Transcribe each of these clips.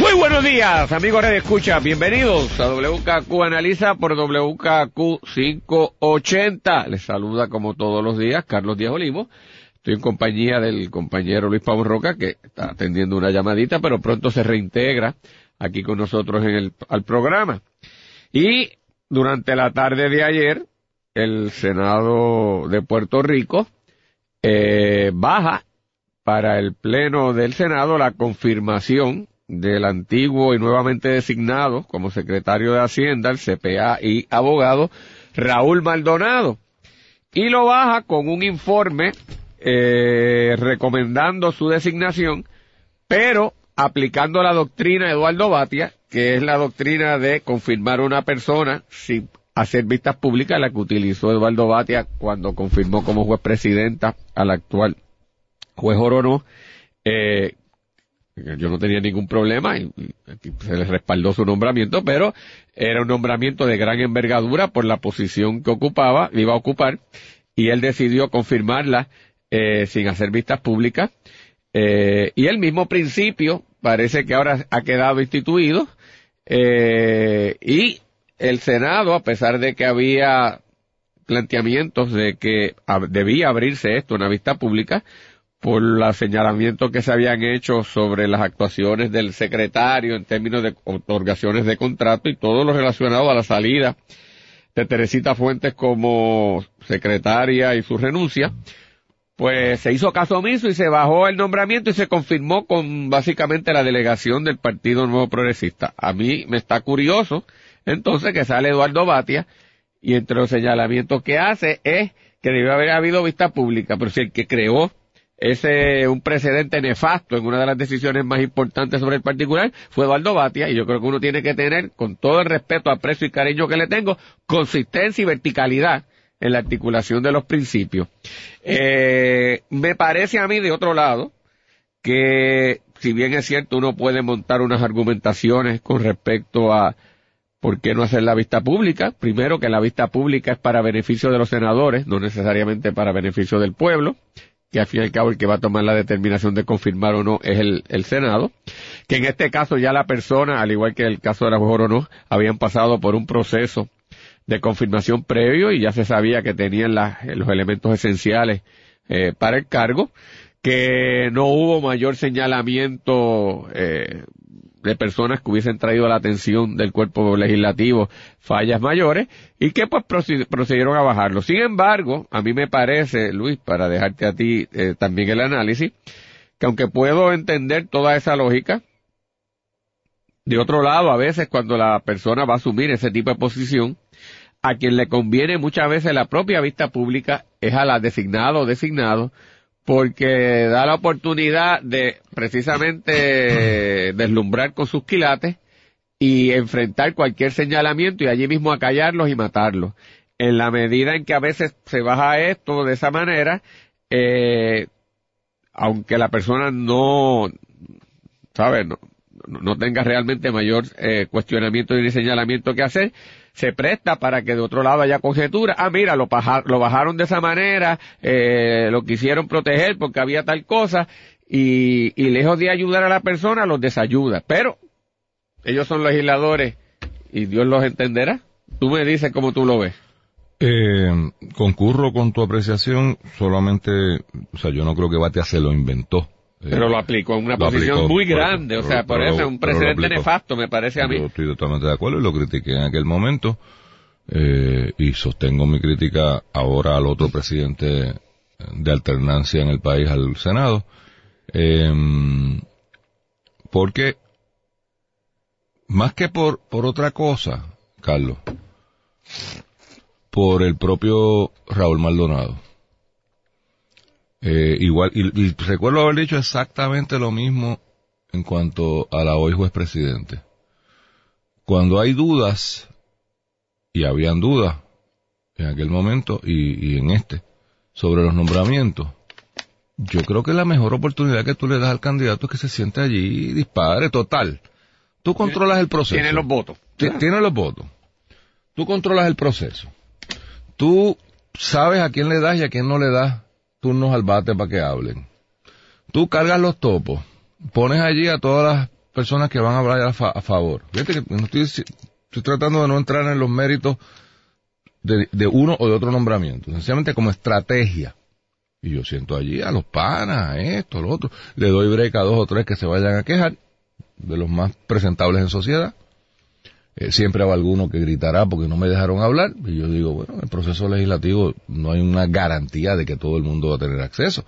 Muy buenos días, amigos de Escucha. Bienvenidos a WKQ Analiza por WKQ 580. Les saluda como todos los días Carlos Díaz Olivo. Estoy en compañía del compañero Luis Pablo Roca, que está atendiendo una llamadita, pero pronto se reintegra aquí con nosotros en el al programa. Y durante la tarde de ayer, el Senado de Puerto Rico eh, baja para el Pleno del Senado la confirmación del antiguo y nuevamente designado como secretario de Hacienda, el CPA y abogado, Raúl Maldonado. Y lo baja con un informe eh, recomendando su designación, pero aplicando la doctrina de Eduardo Batia, que es la doctrina de confirmar una persona sin hacer vistas públicas, la que utilizó Eduardo Batia cuando confirmó como juez presidenta al actual juez Orono, eh, yo no tenía ningún problema y, se le respaldó su nombramiento, pero era un nombramiento de gran envergadura por la posición que ocupaba, iba a ocupar, y él decidió confirmarla eh, sin hacer vistas públicas. Eh, y el mismo principio parece que ahora ha quedado instituido eh, y el Senado, a pesar de que había planteamientos de que debía abrirse esto, una vista pública, por los señalamientos que se habían hecho sobre las actuaciones del secretario en términos de otorgaciones de contrato y todo lo relacionado a la salida de Teresita Fuentes como secretaria y su renuncia, pues se hizo caso omiso y se bajó el nombramiento y se confirmó con básicamente la delegación del Partido Nuevo Progresista. A mí me está curioso entonces que sale Eduardo Batia y entre los señalamientos que hace es que debe haber habido vista pública, pero si el que creó ese un precedente nefasto en una de las decisiones más importantes sobre el particular fue Eduardo Batia y yo creo que uno tiene que tener con todo el respeto, aprecio y cariño que le tengo consistencia y verticalidad en la articulación de los principios. Eh, me parece a mí de otro lado que si bien es cierto uno puede montar unas argumentaciones con respecto a ¿Por qué no hacer la vista pública? Primero que la vista pública es para beneficio de los senadores, no necesariamente para beneficio del pueblo que al fin y al cabo el que va a tomar la determinación de confirmar o no es el, el Senado, que en este caso ya la persona, al igual que el caso de la juez o no, habían pasado por un proceso de confirmación previo y ya se sabía que tenían los elementos esenciales eh, para el cargo, que no hubo mayor señalamiento eh, de personas que hubiesen traído a la atención del cuerpo legislativo fallas mayores y que pues procedieron a bajarlo. Sin embargo, a mí me parece, Luis, para dejarte a ti eh, también el análisis, que aunque puedo entender toda esa lógica, de otro lado, a veces cuando la persona va a asumir ese tipo de posición, a quien le conviene muchas veces la propia vista pública es a la designado o designado porque da la oportunidad de precisamente deslumbrar con sus quilates y enfrentar cualquier señalamiento y allí mismo acallarlos y matarlos. En la medida en que a veces se baja esto de esa manera, eh, aunque la persona no, ¿sabes? No, no tenga realmente mayor eh, cuestionamiento ni señalamiento que hacer, se presta para que de otro lado haya conjetura. Ah, mira, lo, lo bajaron de esa manera, eh, lo quisieron proteger porque había tal cosa, y, lejos de ayudar a la persona, los desayuda. Pero ellos son legisladores y Dios los entenderá. Tú me dices cómo tú lo ves. Eh, concurro con tu apreciación, solamente, o sea, yo no creo que Batia se lo inventó. Pero lo aplicó en una posición muy grande, o sea, por eso es un precedente nefasto, me parece a mí. Yo estoy totalmente de acuerdo y lo critiqué en aquel momento, eh, y sostengo mi crítica ahora al otro presidente de alternancia en el país, al Senado, eh, porque más que por, por otra cosa, Carlos, por el propio Raúl Maldonado eh, igual, y, recuerdo haber dicho exactamente lo mismo en cuanto a la hoy juez presidente. Cuando hay dudas, y habían dudas, en aquel momento y, y en este, sobre los nombramientos, yo creo que la mejor oportunidad que tú le das al candidato es que se siente allí y dispare, total. Tú controlas el proceso. Tiene los votos. Tiene los votos. Tú controlas el proceso. Tú sabes a quién le das y a quién no le das turnos al bate para que hablen. Tú cargas los topos. Pones allí a todas las personas que van a hablar a, favor. Fíjate que no estoy, estoy tratando de no entrar en los méritos de, de uno o de otro nombramiento. Sencillamente como estrategia y yo siento allí a los panas, esto, lo otro. Le doy break a dos o tres que se vayan a quejar, de los más presentables en sociedad. Eh, siempre habrá alguno que gritará porque no me dejaron hablar. Y yo digo, bueno, en el proceso legislativo no hay una garantía de que todo el mundo va a tener acceso.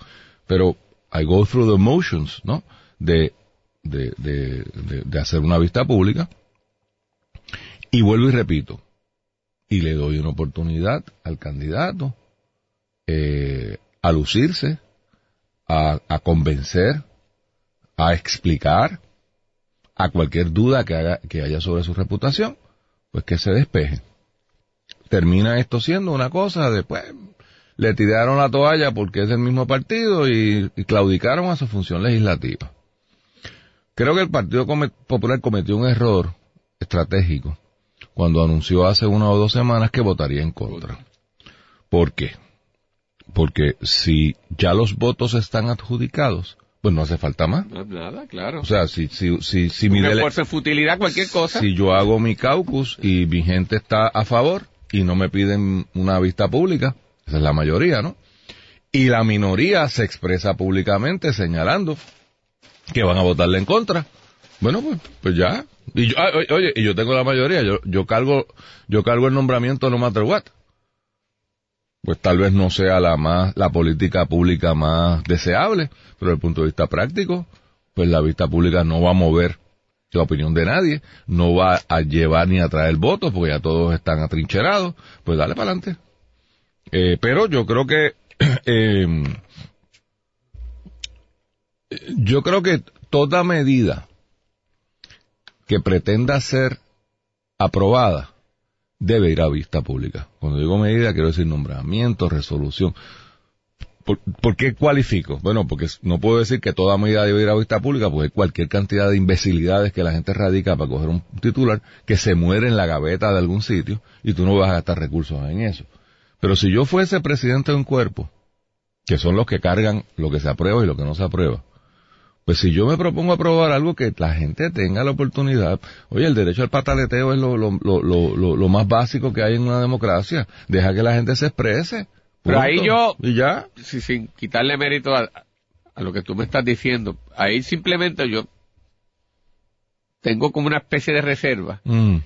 Pero I go through the motions, ¿no? De, de, de, de hacer una vista pública. Y vuelvo y repito. Y le doy una oportunidad al candidato. Eh, a lucirse, a, a convencer, a explicar, a cualquier duda que, haga, que haya sobre su reputación, pues que se despeje. Termina esto siendo una cosa después le tiraron la toalla porque es del mismo partido y, y claudicaron a su función legislativa. Creo que el Partido Popular cometió un error estratégico cuando anunció hace una o dos semanas que votaría en contra. ¿Por qué? Porque si ya los votos están adjudicados, pues no hace falta más. nada, claro. O sea, si, si, si, si mi dele... futilidad, cualquier cosa. Si yo hago mi caucus y mi gente está a favor y no me piden una vista pública, esa es la mayoría, ¿no? Y la minoría se expresa públicamente señalando que van a votarle en contra. Bueno, pues, pues ya. Y yo, ah, oye, y yo tengo la mayoría, yo, yo cargo, yo cargo el nombramiento no matter what pues tal vez no sea la más, la política pública más deseable, pero desde el punto de vista práctico, pues la vista pública no va a mover la opinión de nadie, no va a llevar ni a traer votos, porque ya todos están atrincherados, pues dale para adelante. Eh, pero yo creo que, eh, yo creo que toda medida que pretenda ser aprobada debe ir a vista pública. Cuando digo medida, quiero decir nombramiento, resolución. ¿Por, qué cualifico? Bueno, porque no puedo decir que toda medida debe ir a vista pública, porque cualquier cantidad de imbecilidades que la gente radica para coger un titular que se muere en la gaveta de algún sitio y tú no vas a gastar recursos en eso. Pero si yo fuese presidente de un cuerpo, que son los que cargan lo que se aprueba y lo que no se aprueba, pues si yo me propongo aprobar algo que la gente tenga la oportunidad, oye, el derecho al pataleteo es lo, lo, lo, lo, lo más básico que hay en una democracia. Deja que la gente se exprese. Pero ahí yo, ¿Y ya? sin quitarle mérito a, lo que tú me estás diciendo, ahí simplemente yo tengo como una especie de reserva. Mm.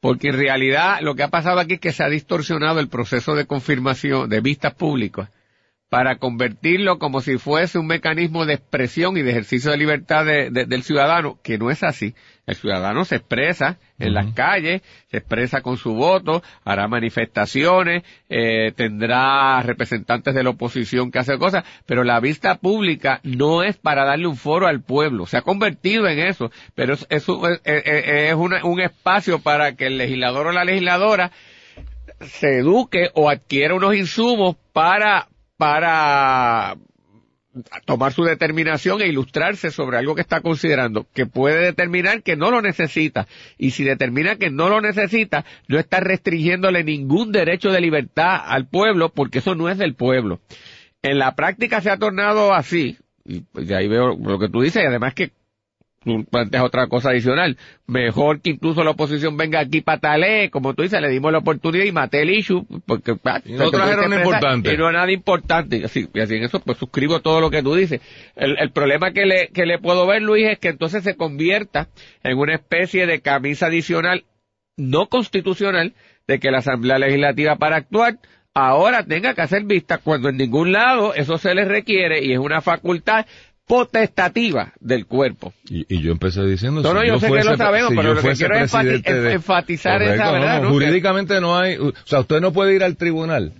Porque en realidad lo que ha pasado aquí es que se ha distorsionado el proceso de confirmación de vistas públicas para convertirlo como si fuese un mecanismo de expresión y de ejercicio de libertad del ciudadano, que no es así. El ciudadano se expresa en las calles, se expresa con su voto, hará manifestaciones, eh, tendrá representantes de la oposición que hacen cosas, pero la vista pública no es para darle un foro al pueblo, se ha convertido en eso, pero es, es, es un espacio para que el legislador o la legisladora se eduque o adquiera unos insumos para para tomar su determinación e ilustrarse sobre algo que está considerando, que puede determinar que no lo necesita. Y si determina que no lo necesita, no está restringiéndole ningún derecho de libertad al pueblo, porque eso no es del pueblo. En la práctica se ha tornado así, y pues ahí veo lo que tú dices, y además que tú planteas otra cosa adicional. Mejor que incluso la oposición venga aquí patale, como tú dices, le dimos la oportunidad y maté el issue, porque ah, y no trajeron importante. Y no nada importante. Así, y así en eso, pues suscribo todo lo que tú dices. El, el problema que le, que le puedo ver, Luis, es que entonces se convierta en una especie de camisa adicional no constitucional de que la Asamblea Legislativa para actuar ahora tenga que hacer vista cuando en ningún lado eso se le requiere y es una facultad potestativa del cuerpo. Y, yo empecé diciendo... No, no, yo, sé que lo sabemos, pero lo que quiero es enfatizar esa verdad. jurídicamente no hay... O sea, usted no puede ir al tribunal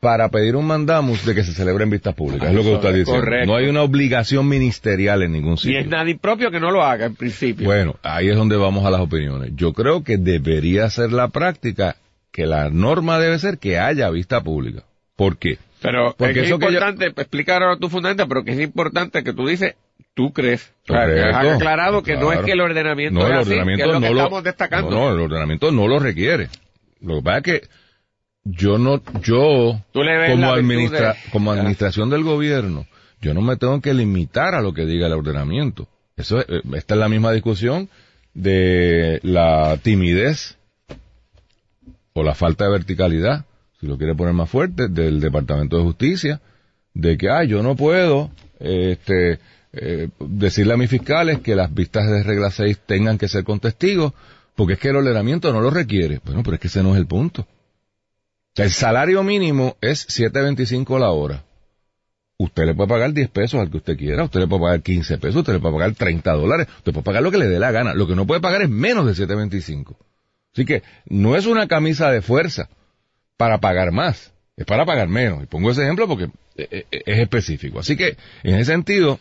para pedir un mandamus de que se celebre en vistas públicas. es lo que usted dice. No hay una obligación ministerial en ningún sitio. Y es nadie propio que no lo haga, en principio. Bueno, ahí es donde vamos a las opiniones. Yo creo que debería ser la práctica que la norma debe ser que haya vista pública. ¿Por qué? Pero Porque es eso que yo- importante, explicar ahora tu fundamento, pero que es importante que tú dices, tú crees. O sea, que Correcto. has aclarado que no es Claro. que el ordenamiento No, es el así, ordenamiento que es lo que no lo- estamos destacando. No, no, el ordenamiento no lo requiere. Lo que pasa es que yo no, yo, como, administra- de- como administración del gobierno, yo no me tengo que limitar a lo que diga el ordenamiento. Eso, es- eh, esta es la misma discusión de la timidez o la falta de verticalidad, si lo quiere poner más fuerte, del Departamento de Justicia, de que, ah, yo no puedo, este, eh, decirle a mis fiscales que las vistas de regla 6 tengan que ser con testigos, porque es que el ordenamiento no lo requiere. Bueno, pero es que ese no es el punto. El salario mínimo es 7.25 la hora. Usted le puede pagar 10 pesos al que usted quiera, usted le puede pagar 15 pesos, usted le puede pagar 30 dólares, usted puede pagar lo que le dé la gana. Lo que no puede pagar es menos de 7.25. Así que no es una camisa de fuerza para pagar más, es para pagar menos. Y pongo ese ejemplo porque eh, eh, es específico. Así que, en ese sentido,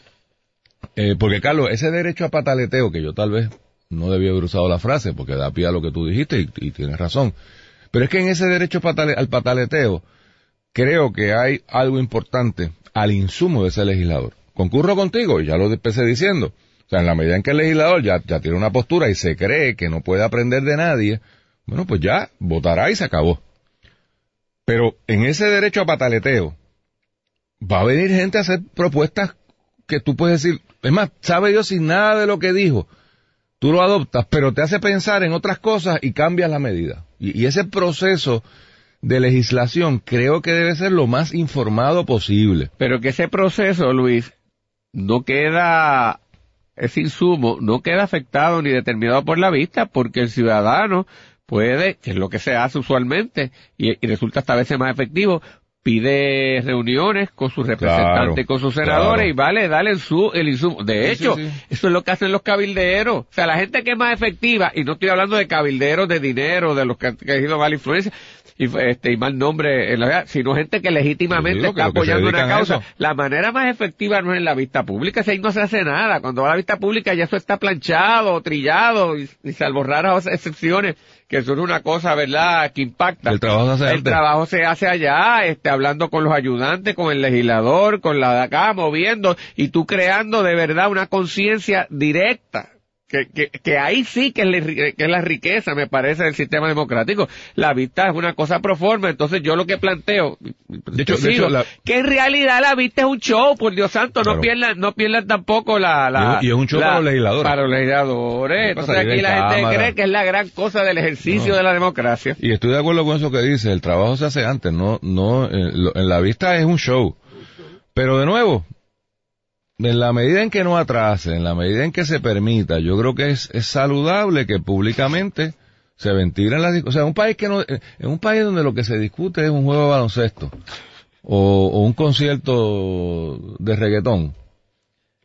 eh, porque Carlos, ese derecho a pataleteo, que yo tal vez no debía haber usado la frase, porque da pie a lo que tú dijiste y, tienes razón, pero es que en ese derecho al pataleteo, creo que hay algo importante al insumo de ese legislador. Concurro contigo, y ya lo empecé diciendo. O sea, en la medida en que el legislador ya, ya tiene una postura y se cree que no puede aprender de nadie, bueno, pues ya votará y se acabó. Pero en ese derecho a pataleteo, va a venir gente a hacer propuestas que tú puedes decir, es más, sabe Dios sin nada de lo que dijo, tú lo adoptas, pero te hace pensar en otras cosas y cambias la medida. Y, y ese proceso de legislación creo que debe ser lo más informado posible. Pero que ese proceso, Luis, no queda, ese insumo, no queda afectado ni determinado por la vista, porque el ciudadano puede, que es lo que se hace usualmente, y, y resulta hasta a veces más efectivo, pide reuniones con sus representantes, Claro, con sus senadores, claro. y vale, dale el, su, el insumo. De hecho, sí, sí. eso es lo que hacen los cabilderos. O sea, la gente que es más efectiva, y no estoy hablando de cabilderos de dinero, de los que han tenido mala influencia, y, este, y mal nombre en la vida, sino gente que legítimamente está que apoyando una causa. La manera más efectiva no es en la vista pública, si ahí no se hace nada. Cuando va a la vista pública ya eso está planchado, trillado, y, y salvo raras excepciones, que eso es una cosa, ¿verdad?, que impacta. El trabajo se hace El trabajo se hace allá, este, hablando con los ayudantes, con el legislador, con la de acá, moviendo, y tú creando de verdad una conciencia directa. Que, que, que ahí sí que es, la, ri- que es la riqueza, me parece, del sistema democrático. La vista es una cosa proforma, entonces yo lo que planteo, De hecho- de sigo, hecho, la- que en realidad la vista es un show, por Dios santo, Claro. no pierdan, no pierdan tampoco la, la Y es un- show la- para los legisladores. Para los legisladores. Entonces aquí la gente cree que es la gran cosa del ejercicio No. de la democracia. Y estoy de acuerdo con eso que dice, el trabajo se hace antes, no, no, eh, en la vista es un show. Pero de nuevo, en la medida en que no atrase, en la medida en que se permita, yo creo que es, es saludable que públicamente se ventilen las. O sea, un país que no, eh, en un país donde lo que se discute es un juego de baloncesto o, o un concierto de reggaetón.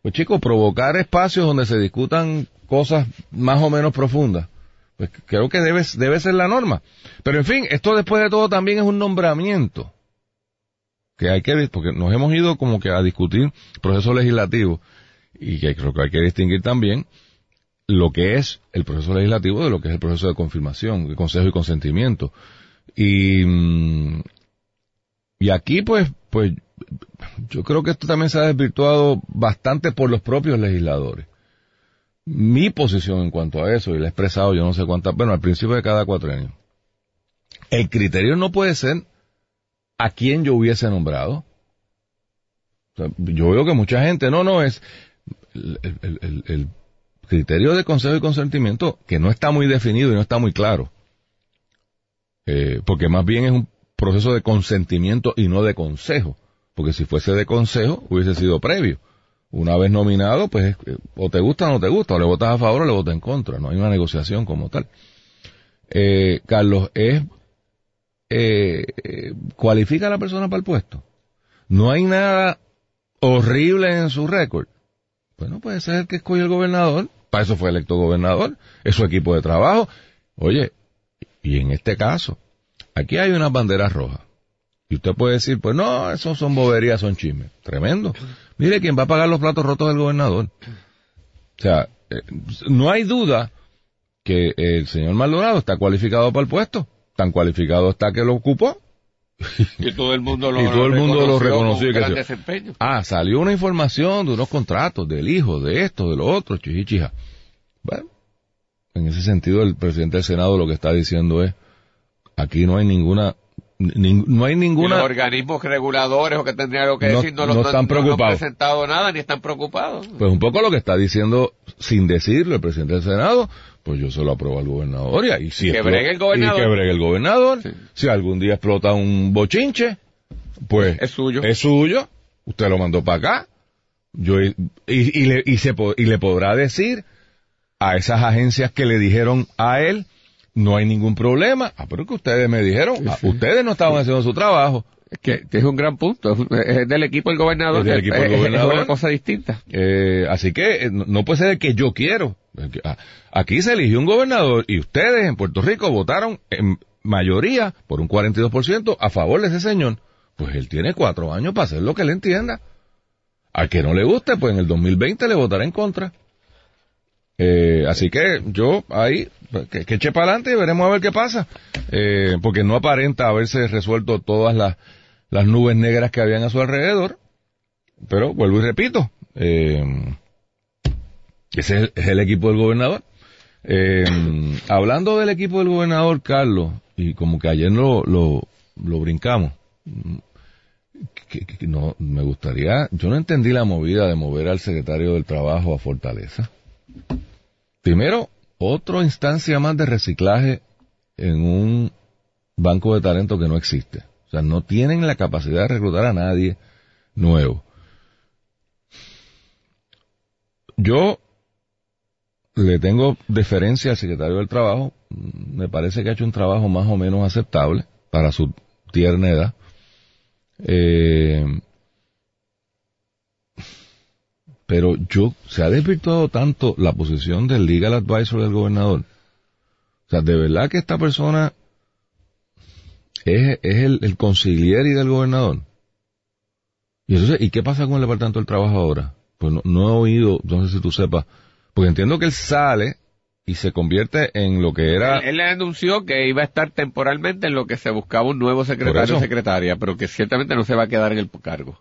Pues chicos, provocar espacios donde se discutan cosas más o menos profundas. Pues creo que debe, debe ser la norma. Pero en fin, esto después de todo también es un nombramiento. Que hay que, porque nos hemos ido como que a discutir proceso legislativo y que creo que hay que distinguir también lo que es el proceso legislativo de lo que es el proceso de confirmación, de consejo y consentimiento. Y, mm, y aquí pues, pues, yo creo que esto también se ha desvirtuado bastante por los propios legisladores. Mi posición en cuanto a eso, y la he expresado yo no sé cuántas, bueno, al principio de cada cuatrenio. El criterio no puede ser a quién yo hubiese nombrado. Yo veo que mucha gente, no, no, es el criterio de consejo y consentimiento que no está muy definido y no está muy claro. Eh, porque más bien es un proceso de consentimiento y no de consejo. Porque si fuese de consejo, hubiese sido previo. Una vez nominado, pues eh, o te gusta o no te gusta, o le votas a favor o le votas en contra. No hay una negociación como tal. Eh, Carlos, es eh, cualifica a la persona para el puesto. No hay nada horrible en su récord. Bueno, puede ser que escogió el gobernador. Para eso fue electo gobernador. Es su equipo de trabajo. Oye, y en este caso, aquí hay unas banderas rojas. Y usted puede decir, pues no, eso son boberías, son chismes. Tremendo. Mire, ¿quién va a pagar los platos rotos del gobernador? O sea, eh, no hay duda que el señor Maldonado está cualificado para el puesto. Tan cualificado está que lo ocupó. Y todo el mundo lo, Y todo el mundo lo reconoció que. Ah, salió una información de unos contratos del hijo, de esto, de lo otro, chichichija. Bueno, en ese sentido el presidente del Senado lo que está diciendo es, aquí no hay ninguna, nin- no hay Y los ninguna, organismos reguladores o que tendrían algo que No- decir no, lo no están no han preocupados. presentado nada ni están preocupados. pues un poco lo que está diciendo sin decirlo el presidente del Senado, pues yo se lo apruebo al gobernador y, ahí si Que bregue el gobernador. Y que bregue el gobernador. Sí. Si algún día explota un bochinche, pues Es suyo. Es suyo. Usted lo mandó para acá. Yo y, y, le, y, se, y le podrá decir a esas agencias que le dijeron a él, no hay ningún problema. Ah, pero que ustedes me dijeron, ah, ustedes no estaban haciendo su trabajo. Que, que es un gran punto. Es del equipo del gobernador. Es del equipo del Es- es- gobernador. Es una cosa distinta. Eh, así que eh, no, puede ser el que yo quiero. Ah, Aquí se eligió un gobernador y ustedes en Puerto Rico votaron en mayoría por un 42% a favor de ese señor. Pues él tiene cuatro años para hacer lo que él entienda. Al que no le guste, pues en el 2020 le votará en contra. Eh, así que yo ahí, pues, que, que eche para adelante y veremos a ver qué pasa. Eh, porque no aparenta haberse resuelto todas las, las nubes negras que habían a su alrededor. Pero vuelvo y repito, eh, ese es el, equipo del gobernador. Eh, hablando del equipo del gobernador, Carlos, y como que ayer lo, lo, lo brincamos, que no, me gustaría, yo no entendí la movida de mover al secretario del Trabajo a Fortaleza. Primero, otra instancia más de reciclaje en un banco de talento que no existe. O sea, no tienen la capacidad de reclutar a nadie nuevo. Yo le tengo deferencia al secretario del Trabajo. Me parece que ha hecho un trabajo más o menos aceptable para su tierna edad. Eh, pero yo, se ha desvirtuado tanto la posición del legal advisor del gobernador. O sea, de verdad que esta persona es, es el, el consigliere del gobernador. Y entonces, ¿y qué pasa con el departamento del trabajo ahora? Pues no, no he oído, no sé si tú sepas, porque entiendo que él sale y se convierte en lo que era... Él, él le anunció que iba a estar temporalmente en lo que se buscaba un nuevo secretario o secretaria, pero que ciertamente no se va a quedar en el cargo.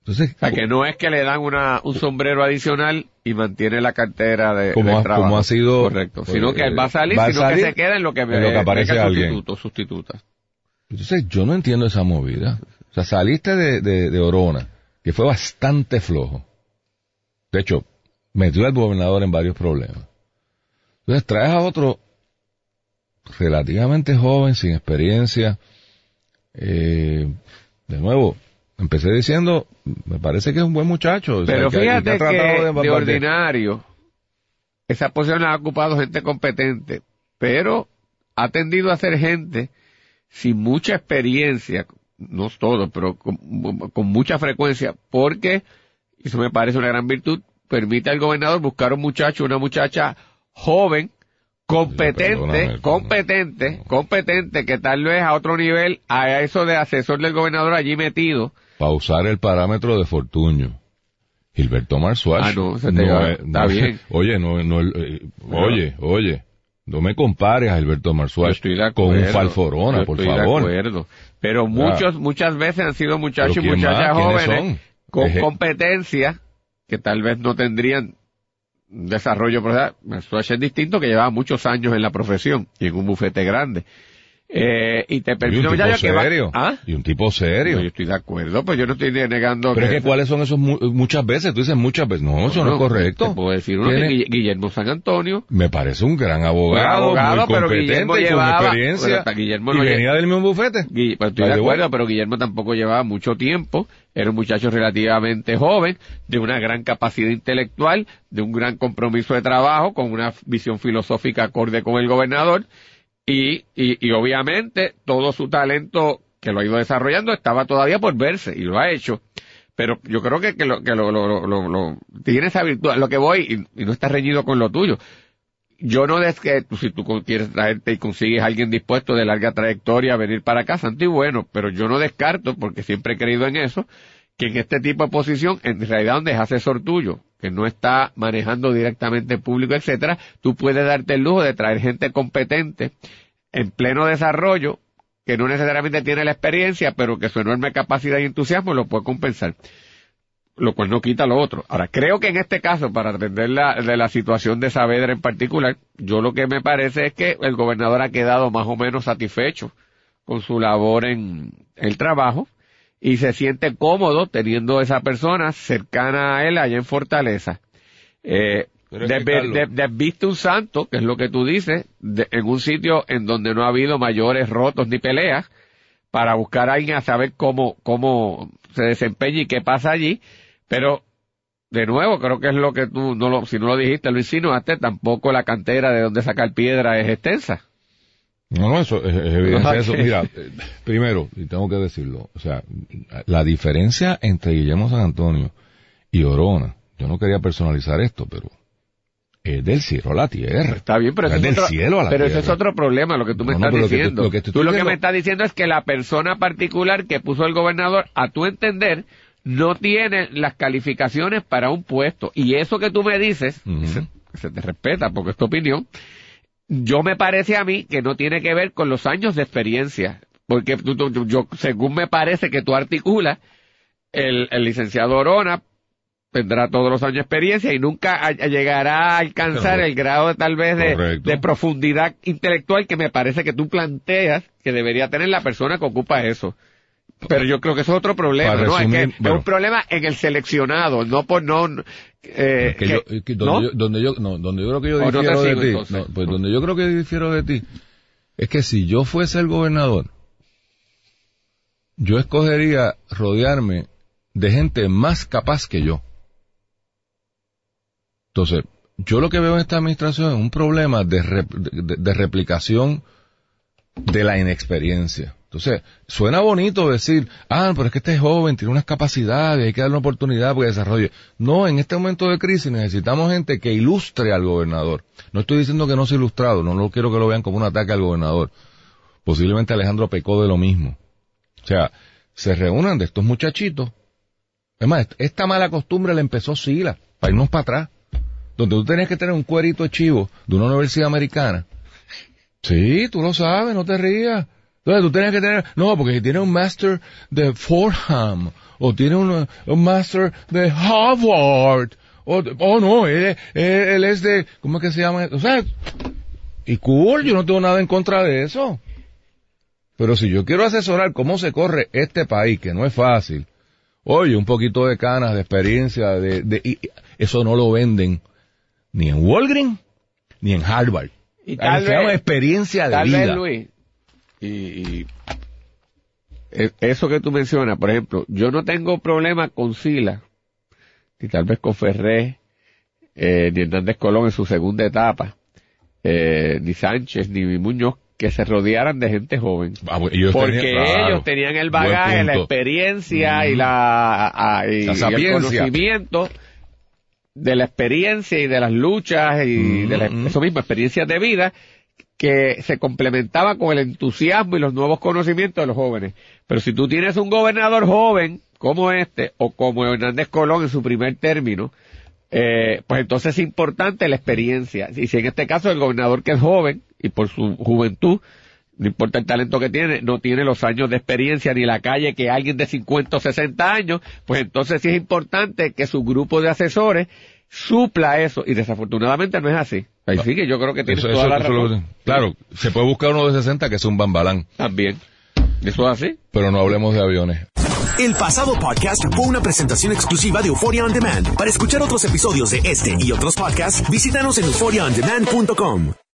Entonces, O sea, que no es que le dan una, un sombrero adicional y mantiene la cartera de, Como ha- trabajo. como ha sido, Correcto. pues, Sino que él va a salir, va a sino salir que se queda en lo que, en lo que aparece el alguien. sustituto, sustituta. Entonces yo no entiendo esa movida. O sea, saliste de, de, de Orona, que fue bastante flojo. De hecho, metió al gobernador en varios problemas. Entonces traes a otro relativamente joven, sin experiencia. Eh, de nuevo, empecé diciendo, me parece que es un buen muchacho. o sea, Pero que- que fíjate que, de, de- ordinario, esa posición la ha ocupado gente competente, pero ha tendido a ser gente sin mucha experiencia, no todo, pero con, con mucha frecuencia, porque, y eso me parece una gran virtud, permite al gobernador buscar un muchacho, una muchacha joven, competente, competente, competente, que tal vez a otro nivel, a eso de asesor del gobernador allí metido, para usar el parámetro de Fortuño. Gilberto Marzuach. Ah, no, se te va. Está bien. Oye, no, no, eh, oye, oye, no me compares a Gilberto Yo Marzuach estoy de con un falforona, por estoy favor. de acuerdo. Pero muchos, muchas veces han sido muchachos y ¿Pero quién muchachas jóvenes con Eje- competencia que tal vez no tendrían desarrollo profesional. Eso es distinto que llevaba muchos años en la profesión y en un bufete grande. Eh, y te Y permite un un tipo que va- serio. ¿Ah? Y un tipo serio. No, yo estoy de acuerdo, pues yo no estoy negando Pero es que cuáles son esos mu- muchas veces, tú dices muchas veces, no, eso no, es correcto. Te puedo decir uno que Guillermo San Antonio, Me parece un gran abogado, abogado, muy pero competente, Guillermo y con llevaba- experiencia, pero hasta Guillermo y venía del mismo bufete. Guille- pero estoy de acuerdo, pero Guillermo tampoco llevaba mucho tiempo, era un muchacho relativamente joven, de una gran capacidad intelectual, de un gran compromiso de trabajo, con una visión filosófica acorde con el gobernador, y, y, y obviamente todo su talento que lo ha ido desarrollando estaba todavía por verse, y lo ha hecho. Pero yo creo que, que, lo, que lo, lo, lo, lo- tiene esa virtud, lo que voy, y, no está reñido con lo tuyo. Yo no des que si tú quieres traerte y consigues a alguien dispuesto de larga trayectoria a venir para acá, santo y bueno, pero yo no descarto, porque siempre he creído en eso, que en este tipo de posición, en realidad donde es asesor tuyo, que no está manejando directamente el público, etcétera, tú puedes darte el lujo de traer gente competente en pleno desarrollo, que no necesariamente tiene la experiencia, pero que su enorme capacidad y entusiasmo lo puede compensar. Lo cual no quita lo otro. Ahora, creo que en este caso, para atender la, de la situación de Saavedra en particular, yo lo que me parece es que el gobernador ha quedado más o menos satisfecho con su labor en el trabajo y se siente cómodo teniendo esa persona cercana a él allá en Fortaleza. Eh, Pero es que, de, Carlos- de- de- viste un santo, que es lo que tú dices, de- en un sitio en donde no ha habido mayores rotos ni peleas, para buscar a alguien a saber cómo, cómo se desempeña y qué pasa allí, pero de nuevo, creo que es lo que tú, no lo, si no lo dijiste, lo insinuaste, tampoco la cantera de donde sacar piedra es extensa. No, no, eso es, es evidente. Eso, mira, primero, y tengo que decirlo, o sea, la diferencia entre Guillermo San Antonio y Orona, yo no quería personalizar esto, pero es del cielo a la tierra. Está bien, pero, Es del es, otro, cielo a la pero tierra. es otro problema, lo que tú me No, no, estás lo que diciendo. lo que tú lo que me estás diciendo es que la persona particular que puso el gobernador, a tu entender, no tiene las calificaciones para un puesto. Y eso que tú me dices, se, se te respeta porque es tu opinión, yo me parece a mí que no tiene que ver con los años de experiencia. Porque tú- tú- yo, según me parece que tú articulas, el, el licenciado Orona tendrá todos los años de experiencia y nunca a- llegará a alcanzar Correcto. el grado de, tal vez de, de profundidad intelectual que me parece que tú planteas que debería tener la persona que ocupa eso. Pero yo creo que eso es otro problema, Para ¿no? Es, que bueno. es un problema en el seleccionado, no por no... Eh, Que que- yo- que donde, ¿no? yo, donde yo no, donde yo creo que yo no difiero de ti, entonces. no, pues donde yo creo que difiero de ti es que si yo fuese el gobernador, yo escogería rodearme de gente más capaz que yo. Entonces, yo lo que veo en esta administración es un problema de- de replicación de la inexperiencia. Entonces, suena bonito decir, ah, pero es que este es joven, tiene unas capacidades, hay que darle una oportunidad para que desarrolle. No, en este momento de crisis necesitamos gente que ilustre al gobernador. No estoy diciendo que no sea ilustrado, no, no quiero que lo vean como un ataque al gobernador. Posiblemente Alejandro pecó de lo mismo. O sea, se reúnan de estos muchachitos. Es más, esta mala costumbre la empezó Sila, para irnos para atrás. Donde tú tenías que tener un cuerito chivo de una universidad americana. Sí, tú lo sabes, no te rías. Entonces tú tenías que tener, no, porque si tienes un master de Fordham, o tiene un, un master de Harvard, o, oh no, él, él, él es de, ¿cómo es que se llama? O sea, y cool, yo no tengo nada en contra de eso. Pero si yo quiero asesorar cómo se corre este país, que no es fácil, oye, un poquito de canas, de experiencia, de, de y- eso no lo venden ni en Walgreens ni en Harvard. Y tal vez- experiencia de Tal vida. vez, Luis, y, y e- eso que tú mencionas, por ejemplo, yo no tengo problema con Sila, ni tal vez con Ferré, eh, ni Hernández Colón en su segunda etapa, eh, ni Sánchez, ni Muñoz, que se rodearan de gente joven. Ah, ellos Porque tenían- claro, ellos tenían el bagaje, la experiencia y la, a- y- La y el conocimiento de la experiencia y de las luchas y de la, Mm. eso mismo, experiencias de vida que se complementaba con el entusiasmo y los nuevos conocimientos de los jóvenes. Pero si tú tienes un gobernador joven como este o como Hernández Colón en su primer término, eh, pues entonces es importante la experiencia. Y si en este caso el gobernador que es joven y por su juventud, no importa el talento que tiene, no tiene los años de experiencia ni la calle que alguien de 50 o 60 años, pues entonces sí es importante que su grupo de asesores supla eso. Y desafortunadamente no es así. Ahí sí que yo creo que tienes Eso- toda eso- la eso lo- razón. claro, se puede buscar uno de 60 que es un bambalán, También. ¿Eso es así? pero no hablemos de aviones. El pasado podcast fue una presentación exclusiva de Euphoria On Demand. Para escuchar otros episodios de este y otros podcasts, visítanos en euphoriaondemand.com.